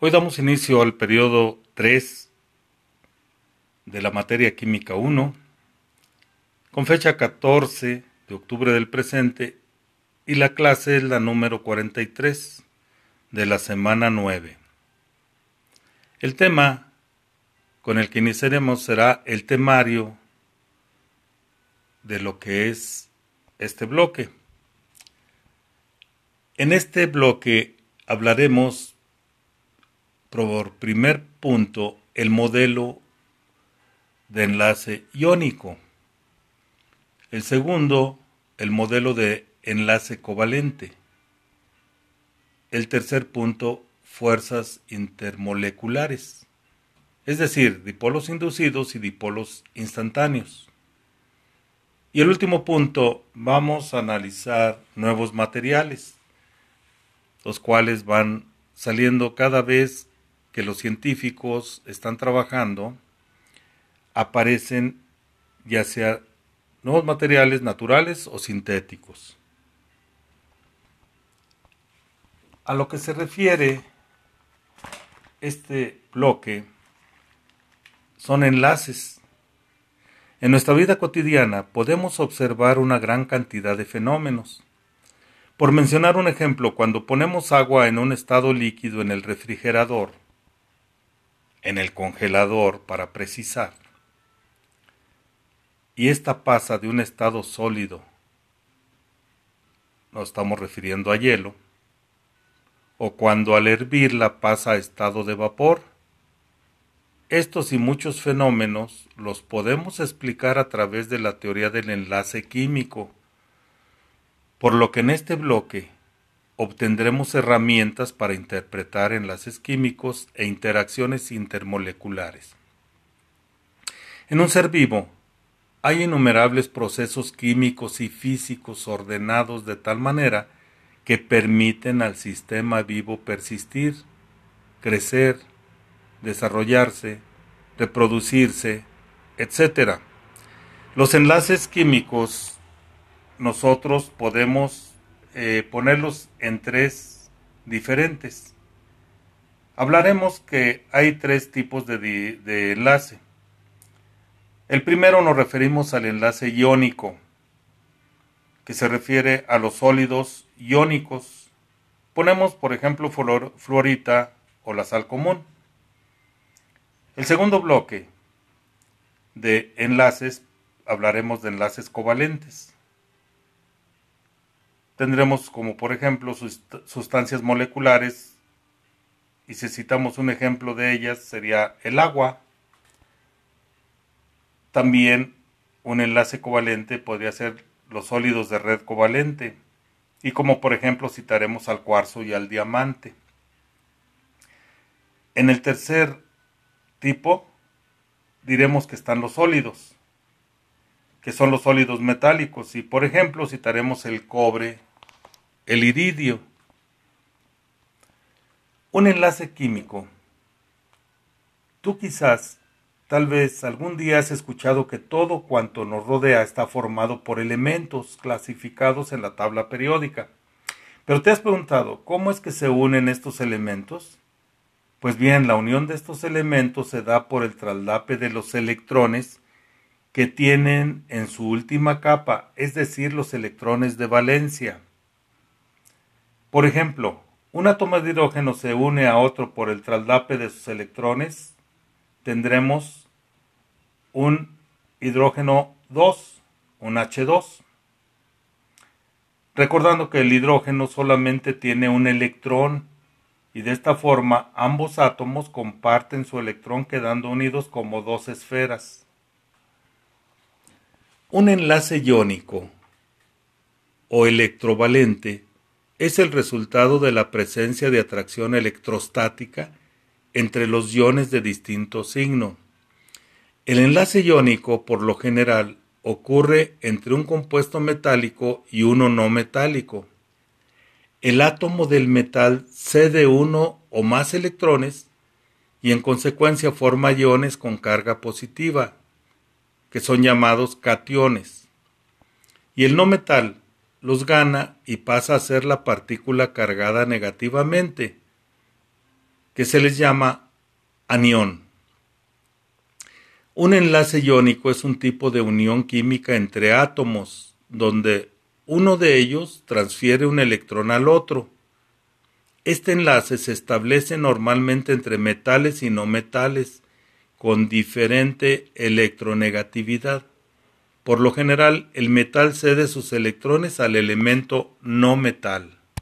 Hoy damos inicio al periodo 3 de la materia química 1, con fecha 14 de octubre del presente, y la clase es la número 43 de la semana 9. El tema con el que iniciaremos será el temario de lo que es este bloque. En este bloque hablaremos por primer punto el modelo de enlace iónico. El segundo, el modelo de enlace covalente. El tercer punto, fuerzas intermoleculares, es decir, dipolos inducidos y dipolos instantáneos. Y el último punto, vamos a analizar nuevos materiales, los cuales van saliendo cada vez que los científicos están trabajando, aparecen ya sea nuevos materiales naturales o sintéticos. A lo que se refiere este bloque son enlaces. En nuestra vida cotidiana podemos observar una gran cantidad de fenómenos. Por mencionar un ejemplo, cuando ponemos agua en un estado líquido en el refrigerador, en el congelador para precisar, y esta pasa de un estado sólido, nos estamos refiriendo a hielo, o cuando al hervirla pasa a estado de vapor. Estos y muchos fenómenos los podemos explicar a través de la teoría del enlace químico, por lo que en este bloque obtendremos herramientas para interpretar enlaces químicos e interacciones intermoleculares. En un ser vivo, hay innumerables procesos químicos y físicos ordenados de tal manera que permiten al sistema vivo persistir, crecer, desarrollarse, reproducirse, etc. Los enlaces químicos nosotros podemos eh, ponerlos en tres diferentes. Hablaremos que hay tres tipos de, de enlace. El primero nos referimos al enlace iónico, que se refiere a los sólidos iónicos. Ponemos, por ejemplo, fluorita o la sal común. El segundo bloque de enlaces, hablaremos de enlaces covalentes. Tendremos como, por ejemplo, sustancias moleculares, y si citamos un ejemplo de ellas, sería el agua, también un enlace covalente podría ser los sólidos de red covalente, y como por ejemplo citaremos al cuarzo y al diamante. En el tercer tipo diremos que están los sólidos, que son los sólidos metálicos, y por ejemplo citaremos el cobre, el iridio. Un enlace químico. Tú quizás Tal vez algún día has escuchado que todo cuanto nos rodea está formado por elementos clasificados en la tabla periódica. Pero te has preguntado, ¿cómo es que se unen estos elementos? Pues bien, la unión de estos elementos se da por el traslape de los electrones que tienen en su última capa, es decir, los electrones de valencia. Por ejemplo, un átomo de hidrógeno se une a otro por el traslape de sus electrones tendremos un hidrógeno 2, un H2. Recordando que el hidrógeno solamente tiene un electrón y de esta forma ambos átomos comparten su electrón quedando unidos como dos esferas. Un enlace iónico o electrovalente es el resultado de la presencia de atracción electrostática entre los iones de distinto signo. El enlace iónico, por lo general, ocurre entre un compuesto metálico y uno no metálico. El átomo del metal cede uno o más electrones y en consecuencia forma iones con carga positiva, que son llamados cationes. Y el no metal los gana y pasa a ser la partícula cargada negativamente, que se les llama anión. Un enlace iónico es un tipo de unión química entre átomos, donde uno de ellos transfiere un electrón al otro. Este enlace se establece normalmente entre metales y no metales, con diferente electronegatividad. Por lo general, el metal cede sus electrones al elemento no metal.